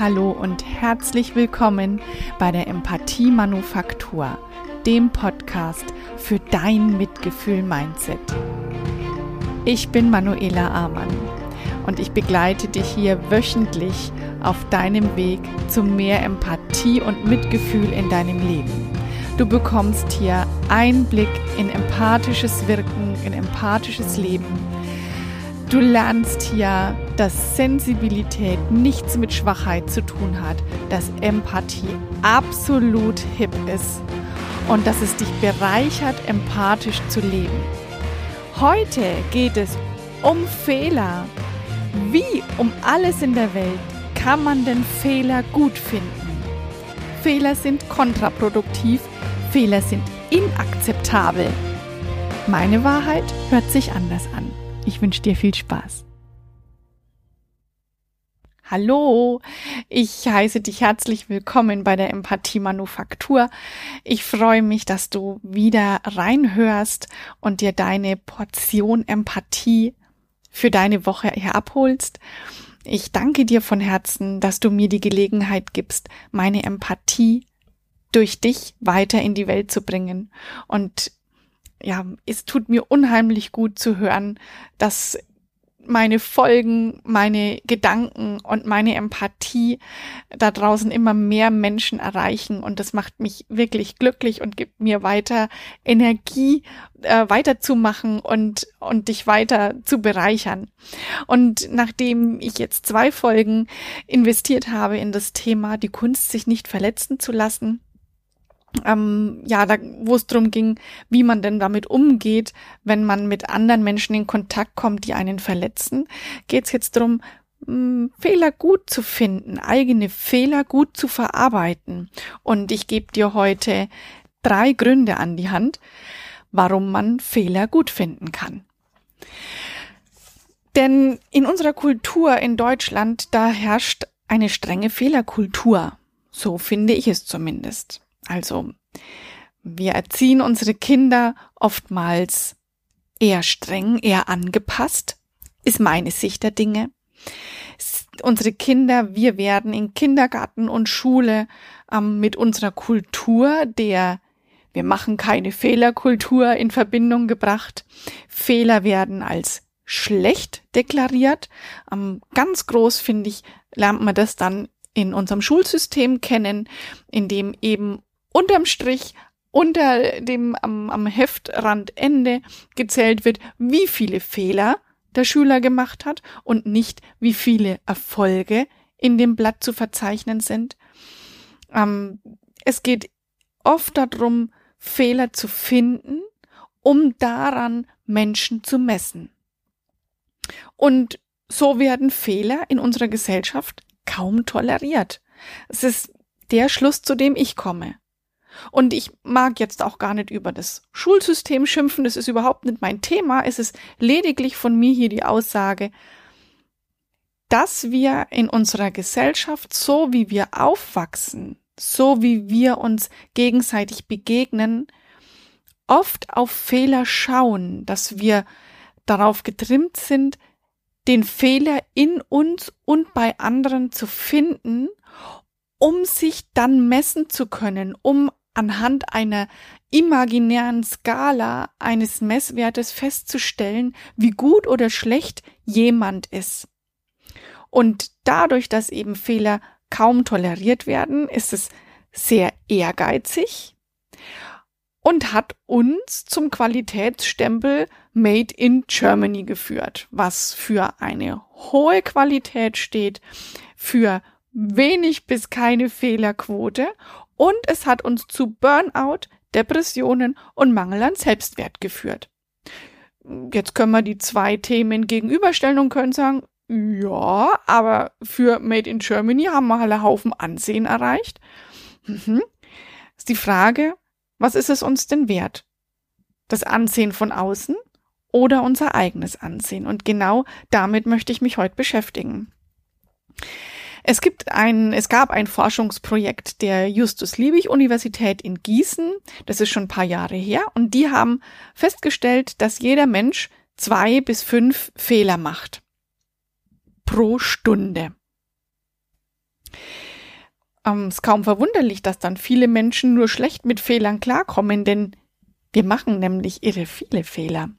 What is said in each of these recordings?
Hallo und herzlich willkommen bei der Empathie Manufaktur, dem Podcast für dein Mitgefühl-Mindset. Ich bin Manuela Amann und ich begleite dich hier wöchentlich auf deinem Weg zu mehr Empathie und Mitgefühl in deinem Leben. Du bekommst hier Einblick in empathisches Wirken, in empathisches Leben. Du lernst hier dass Sensibilität nichts mit Schwachheit zu tun hat, dass Empathie absolut hip ist und dass es dich bereichert, empathisch zu leben. Heute geht es um Fehler. Wie um alles in der Welt kann man denn Fehler gut finden? Fehler sind kontraproduktiv, Fehler sind inakzeptabel. Meine Wahrheit hört sich anders an. Ich wünsche dir viel Spaß. Hallo, ich heiße dich herzlich willkommen bei der Empathie Manufaktur. Ich freue mich, dass du wieder reinhörst und dir deine Portion Empathie für deine Woche hier abholst. Ich danke dir von Herzen, dass du mir die Gelegenheit gibst, meine Empathie durch dich weiter in die Welt zu bringen. Und ja, es tut mir unheimlich gut zu hören, dass meine Folgen, meine Gedanken und meine Empathie da draußen immer mehr Menschen erreichen und das macht mich wirklich glücklich und gibt mir weiter Energie, äh, weiterzumachen und und dich weiter zu bereichern. Und nachdem ich jetzt zwei Folgen investiert habe in das Thema, die Kunst sich nicht verletzen zu lassen, ähm, ja, da, wo es darum ging, wie man denn damit umgeht, wenn man mit anderen Menschen in Kontakt kommt, die einen verletzen, geht es jetzt darum, hm, Fehler gut zu finden, eigene Fehler gut zu verarbeiten. Und ich gebe dir heute drei Gründe an die Hand, warum man Fehler gut finden kann. Denn in unserer Kultur in Deutschland, da herrscht eine strenge Fehlerkultur. So finde ich es zumindest. Also, wir erziehen unsere Kinder oftmals eher streng, eher angepasst, ist meine Sicht der Dinge. Unsere Kinder, wir werden in Kindergarten und Schule ähm, mit unserer Kultur der wir machen keine Fehlerkultur in Verbindung gebracht. Fehler werden als schlecht deklariert. Ähm, ganz groß finde ich, lernt man das dann in unserem Schulsystem kennen, in dem eben unterm Strich unter dem am, am Heftrandende gezählt wird, wie viele Fehler der Schüler gemacht hat und nicht wie viele Erfolge in dem Blatt zu verzeichnen sind. Ähm, es geht oft darum, Fehler zu finden, um daran Menschen zu messen. Und so werden Fehler in unserer Gesellschaft kaum toleriert. Es ist der Schluss, zu dem ich komme. Und ich mag jetzt auch gar nicht über das Schulsystem schimpfen, das ist überhaupt nicht mein Thema. Es ist lediglich von mir hier die Aussage, dass wir in unserer Gesellschaft, so wie wir aufwachsen, so wie wir uns gegenseitig begegnen, oft auf Fehler schauen, dass wir darauf getrimmt sind, den Fehler in uns und bei anderen zu finden, um sich dann messen zu können, um anhand einer imaginären Skala eines Messwertes festzustellen, wie gut oder schlecht jemand ist. Und dadurch, dass eben Fehler kaum toleriert werden, ist es sehr ehrgeizig und hat uns zum Qualitätsstempel Made in Germany geführt, was für eine hohe Qualität steht, für wenig bis keine Fehlerquote und es hat uns zu Burnout, Depressionen und Mangel an Selbstwert geführt. Jetzt können wir die zwei Themen gegenüberstellen und können sagen, ja, aber für Made in Germany haben wir alle Haufen Ansehen erreicht. Mhm. Ist die Frage, was ist es uns denn wert? Das Ansehen von außen oder unser eigenes Ansehen? Und genau damit möchte ich mich heute beschäftigen. Es gibt ein, es gab ein Forschungsprojekt der Justus Liebig Universität in Gießen. Das ist schon ein paar Jahre her. Und die haben festgestellt, dass jeder Mensch zwei bis fünf Fehler macht. Pro Stunde. ähm, ist kaum verwunderlich, dass dann viele Menschen nur schlecht mit Fehlern klarkommen, denn wir machen nämlich irre viele Fehler.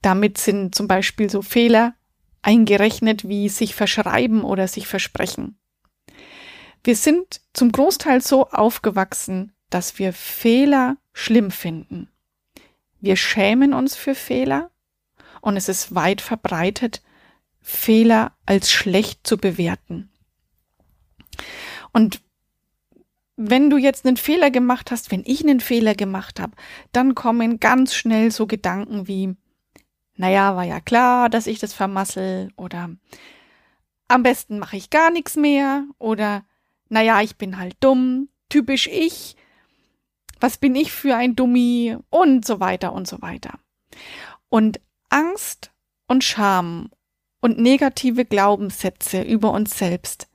Damit sind zum Beispiel so Fehler eingerechnet wie sich verschreiben oder sich versprechen. Wir sind zum Großteil so aufgewachsen, dass wir Fehler schlimm finden. Wir schämen uns für Fehler und es ist weit verbreitet, Fehler als schlecht zu bewerten. Und wenn du jetzt einen Fehler gemacht hast, wenn ich einen Fehler gemacht habe, dann kommen ganz schnell so Gedanken wie, naja, war ja klar, dass ich das vermassel oder am besten mache ich gar nichts mehr oder naja, ich bin halt dumm, typisch ich, was bin ich für ein Dummi und so weiter und so weiter. Und Angst und Scham und negative Glaubenssätze über uns selbst,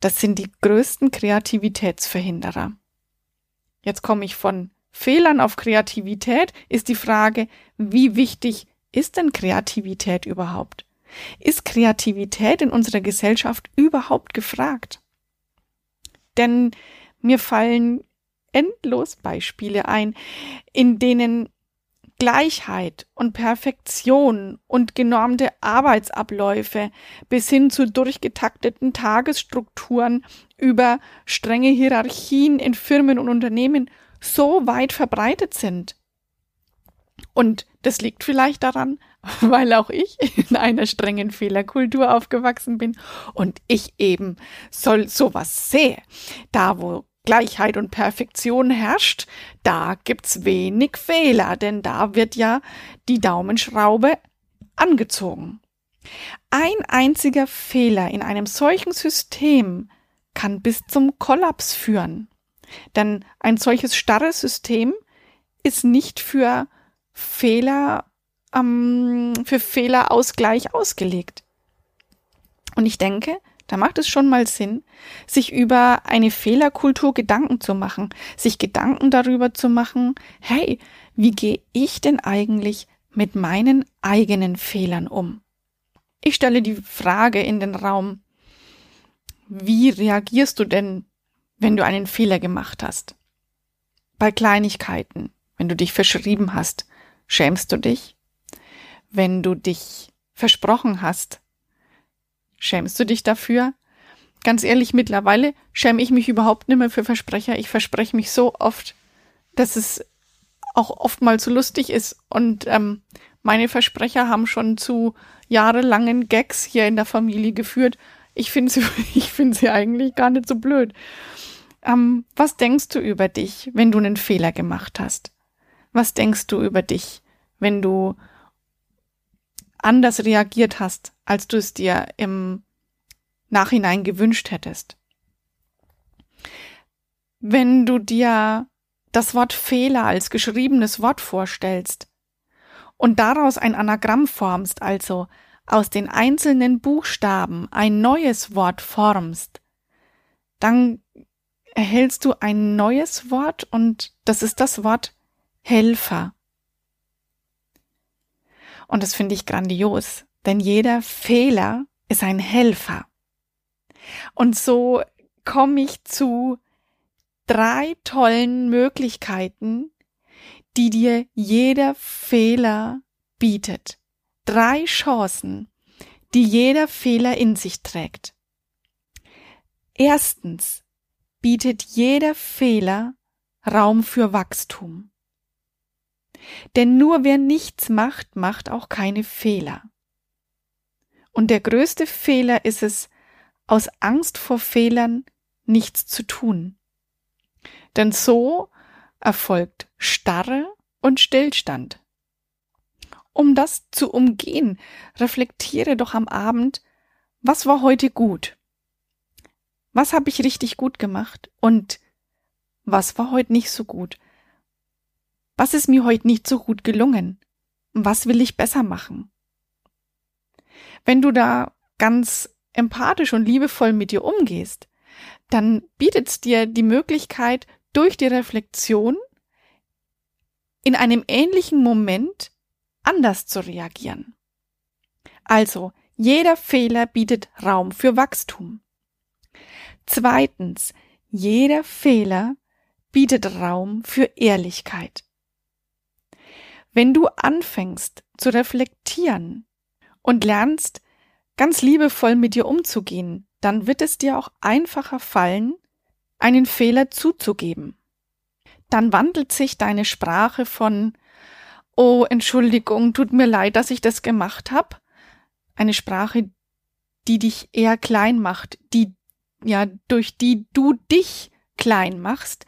das sind die größten Kreativitätsverhinderer. Jetzt komme ich von Fehlern auf Kreativität, ist die Frage, wie wichtig ist denn Kreativität überhaupt? Ist Kreativität in unserer Gesellschaft überhaupt gefragt? Denn mir fallen endlos Beispiele ein, in denen Gleichheit und Perfektion und genormte Arbeitsabläufe bis hin zu durchgetakteten Tagesstrukturen über strenge Hierarchien in Firmen und Unternehmen so weit verbreitet sind. Und das liegt vielleicht daran, weil auch ich in einer strengen Fehlerkultur aufgewachsen bin und ich eben soll sowas sehe. Da, wo Gleichheit und Perfektion herrscht, da gibt's wenig Fehler, denn da wird ja die Daumenschraube angezogen. Ein einziger Fehler in einem solchen System kann bis zum Kollaps führen. Denn ein solches starres System ist nicht für Fehler, ähm, für Fehlerausgleich ausgelegt. Und ich denke, da macht es schon mal Sinn, sich über eine Fehlerkultur Gedanken zu machen, sich Gedanken darüber zu machen, hey, wie gehe ich denn eigentlich mit meinen eigenen Fehlern um? Ich stelle die Frage in den Raum, wie reagierst du denn, wenn du einen Fehler gemacht hast? Bei Kleinigkeiten, wenn du dich verschrieben hast, schämst du dich? Wenn du dich versprochen hast, Schämst du dich dafür? Ganz ehrlich, mittlerweile schäme ich mich überhaupt nicht mehr für Versprecher. Ich verspreche mich so oft, dass es auch oftmals so lustig ist. Und ähm, meine Versprecher haben schon zu jahrelangen Gags hier in der Familie geführt. Ich finde sie, ich finde sie eigentlich gar nicht so blöd. Ähm, was denkst du über dich, wenn du einen Fehler gemacht hast? Was denkst du über dich, wenn du anders reagiert hast, als du es dir im Nachhinein gewünscht hättest. Wenn du dir das Wort Fehler als geschriebenes Wort vorstellst und daraus ein Anagramm formst, also aus den einzelnen Buchstaben ein neues Wort formst, dann erhältst du ein neues Wort und das ist das Wort Helfer. Und das finde ich grandios, denn jeder Fehler ist ein Helfer. Und so komme ich zu drei tollen Möglichkeiten, die dir jeder Fehler bietet. Drei Chancen, die jeder Fehler in sich trägt. Erstens bietet jeder Fehler Raum für Wachstum. Denn nur wer nichts macht, macht auch keine Fehler. Und der größte Fehler ist es, aus Angst vor Fehlern nichts zu tun. Denn so erfolgt Starre und Stillstand. Um das zu umgehen, reflektiere doch am Abend, was war heute gut? Was habe ich richtig gut gemacht? Und was war heute nicht so gut? Was ist mir heute nicht so gut gelungen? Was will ich besser machen? Wenn du da ganz empathisch und liebevoll mit dir umgehst, dann bietet es dir die Möglichkeit, durch die Reflexion in einem ähnlichen Moment anders zu reagieren. Also, jeder Fehler bietet Raum für Wachstum. Zweitens, jeder Fehler bietet Raum für Ehrlichkeit. Wenn du anfängst zu reflektieren und lernst, ganz liebevoll mit dir umzugehen, dann wird es dir auch einfacher fallen, einen Fehler zuzugeben. Dann wandelt sich deine Sprache von Oh, Entschuldigung, tut mir leid, dass ich das gemacht habe. Eine Sprache, die dich eher klein macht, die ja durch die du dich klein machst,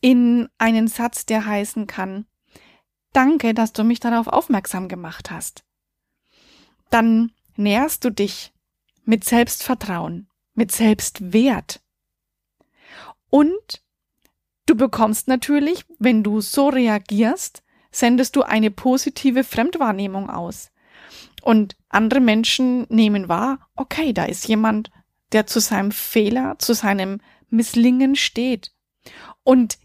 in einen Satz, der heißen kann Danke, dass du mich darauf aufmerksam gemacht hast. Dann nährst du dich mit Selbstvertrauen, mit Selbstwert. Und du bekommst natürlich, wenn du so reagierst, sendest du eine positive Fremdwahrnehmung aus. Und andere Menschen nehmen wahr, okay, da ist jemand, der zu seinem Fehler, zu seinem Misslingen steht. Und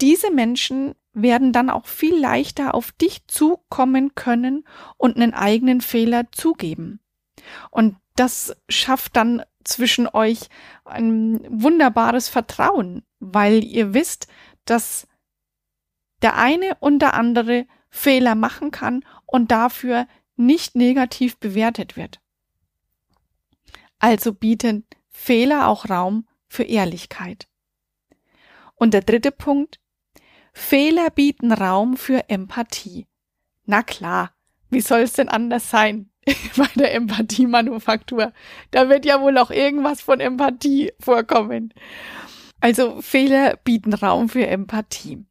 diese Menschen werden dann auch viel leichter auf dich zukommen können und einen eigenen Fehler zugeben. Und das schafft dann zwischen euch ein wunderbares Vertrauen, weil ihr wisst, dass der eine und der andere Fehler machen kann und dafür nicht negativ bewertet wird. Also bieten Fehler auch Raum für Ehrlichkeit. Und der dritte Punkt, Fehler bieten Raum für Empathie. Na klar, wie soll es denn anders sein bei der Empathie-Manufaktur? Da wird ja wohl auch irgendwas von Empathie vorkommen. Also Fehler bieten Raum für Empathie.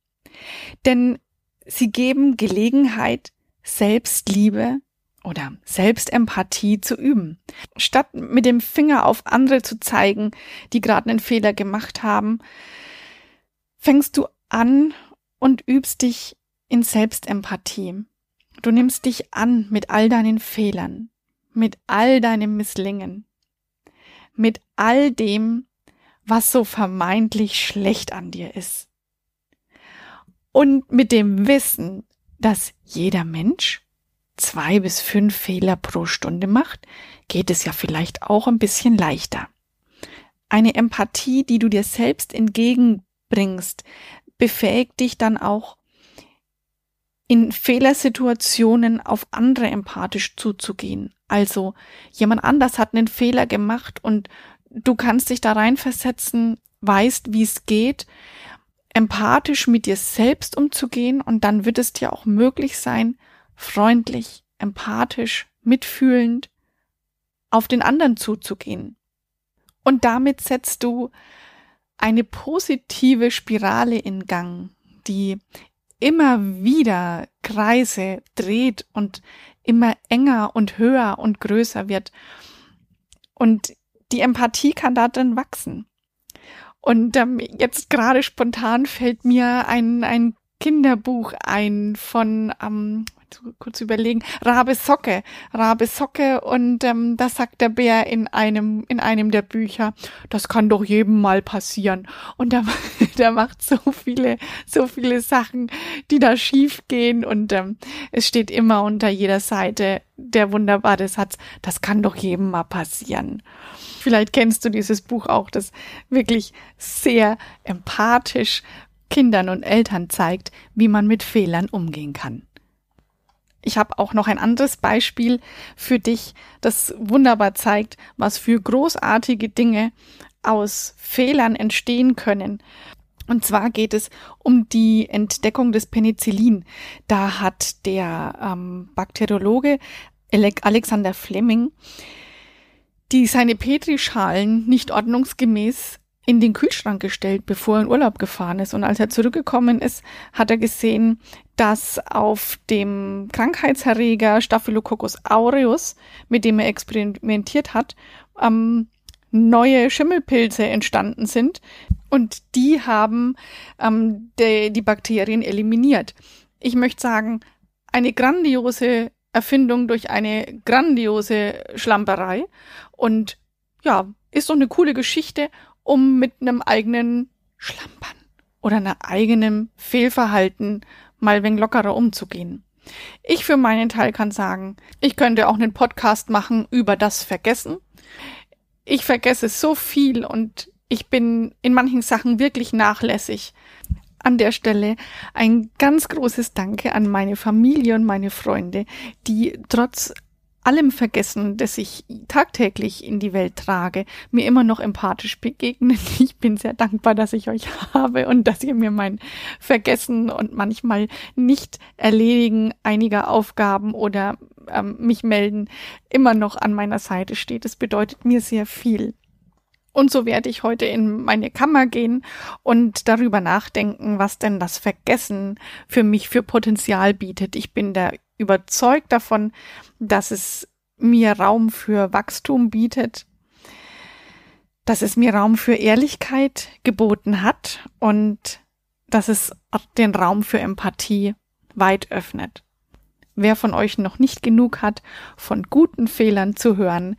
Denn sie geben Gelegenheit, Selbstliebe oder Selbstempathie zu üben. Statt mit dem Finger auf andere zu zeigen, die gerade einen Fehler gemacht haben, fängst du an und übst dich in Selbstempathie. Du nimmst dich an mit all deinen Fehlern, mit all deinem Misslingen, mit all dem, was so vermeintlich schlecht an dir ist. Und mit dem Wissen, dass jeder Mensch zwei bis fünf Fehler pro Stunde macht, geht es ja vielleicht auch ein bisschen leichter. Eine Empathie, die du dir selbst entgegenbringst, befähigt dich dann auch in Fehlersituationen auf andere empathisch zuzugehen. Also jemand anders hat einen Fehler gemacht und du kannst dich da reinversetzen, weißt, wie es geht, empathisch mit dir selbst umzugehen und dann wird es dir auch möglich sein, freundlich, empathisch, mitfühlend auf den anderen zuzugehen. Und damit setzt du eine positive Spirale in Gang, die immer wieder Kreise dreht und immer enger und höher und größer wird. Und die Empathie kann darin wachsen. Und ähm, jetzt gerade spontan fällt mir ein, ein Kinderbuch ein von ähm, kurz überlegen, Rabe Socke, Rabe Socke und ähm, da sagt der Bär in einem in einem der Bücher, das kann doch jedem mal passieren und der, der macht so viele so viele Sachen, die da schief gehen und ähm, es steht immer unter jeder Seite der wunderbare Satz, das kann doch jedem mal passieren. Vielleicht kennst du dieses Buch auch, das wirklich sehr empathisch Kindern und Eltern zeigt, wie man mit Fehlern umgehen kann. Ich habe auch noch ein anderes Beispiel für dich, das wunderbar zeigt, was für großartige Dinge aus Fehlern entstehen können. Und zwar geht es um die Entdeckung des Penicillin. Da hat der ähm, Bakteriologe Alexander Fleming die seine Petrischalen nicht ordnungsgemäß in den Kühlschrank gestellt, bevor er in Urlaub gefahren ist. Und als er zurückgekommen ist, hat er gesehen, dass auf dem Krankheitserreger Staphylococcus aureus, mit dem er experimentiert hat, ähm, neue Schimmelpilze entstanden sind. Und die haben ähm, de, die Bakterien eliminiert. Ich möchte sagen, eine grandiose Erfindung durch eine grandiose Schlamperei. Und ja, ist doch eine coole Geschichte um mit einem eigenen Schlampern oder einer eigenen Fehlverhalten mal wenig lockerer umzugehen. Ich für meinen Teil kann sagen, ich könnte auch einen Podcast machen über das Vergessen. Ich vergesse so viel und ich bin in manchen Sachen wirklich nachlässig. An der Stelle ein ganz großes Danke an meine Familie und meine Freunde, die trotz allem Vergessen, das ich tagtäglich in die Welt trage, mir immer noch empathisch begegnen. Ich bin sehr dankbar, dass ich euch habe und dass ihr mir mein Vergessen und manchmal nicht erledigen einiger Aufgaben oder ähm, mich melden immer noch an meiner Seite steht. Es bedeutet mir sehr viel. Und so werde ich heute in meine Kammer gehen und darüber nachdenken, was denn das Vergessen für mich für Potenzial bietet. Ich bin der überzeugt davon, dass es mir Raum für Wachstum bietet, dass es mir Raum für Ehrlichkeit geboten hat und dass es den Raum für Empathie weit öffnet. Wer von euch noch nicht genug hat, von guten Fehlern zu hören,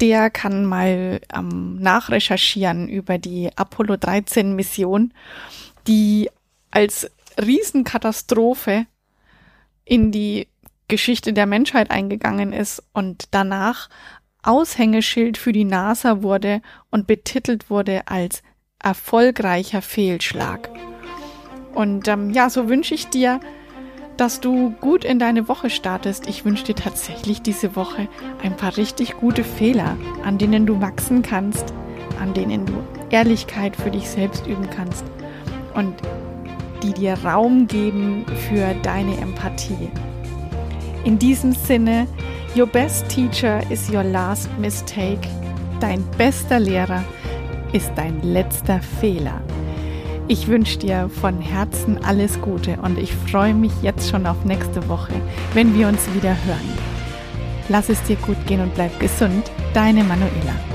der kann mal ähm, nachrecherchieren über die Apollo 13 Mission, die als Riesenkatastrophe in die Geschichte der Menschheit eingegangen ist und danach Aushängeschild für die NASA wurde und betitelt wurde als erfolgreicher Fehlschlag. Und ähm, ja, so wünsche ich dir, dass du gut in deine Woche startest. Ich wünsche dir tatsächlich diese Woche ein paar richtig gute Fehler, an denen du wachsen kannst, an denen du Ehrlichkeit für dich selbst üben kannst und die dir Raum geben für deine Empathie. In diesem Sinne, your best teacher is your last mistake. Dein bester Lehrer ist dein letzter Fehler. Ich wünsche dir von Herzen alles Gute und ich freue mich jetzt schon auf nächste Woche, wenn wir uns wieder hören. Lass es dir gut gehen und bleib gesund. Deine Manuela.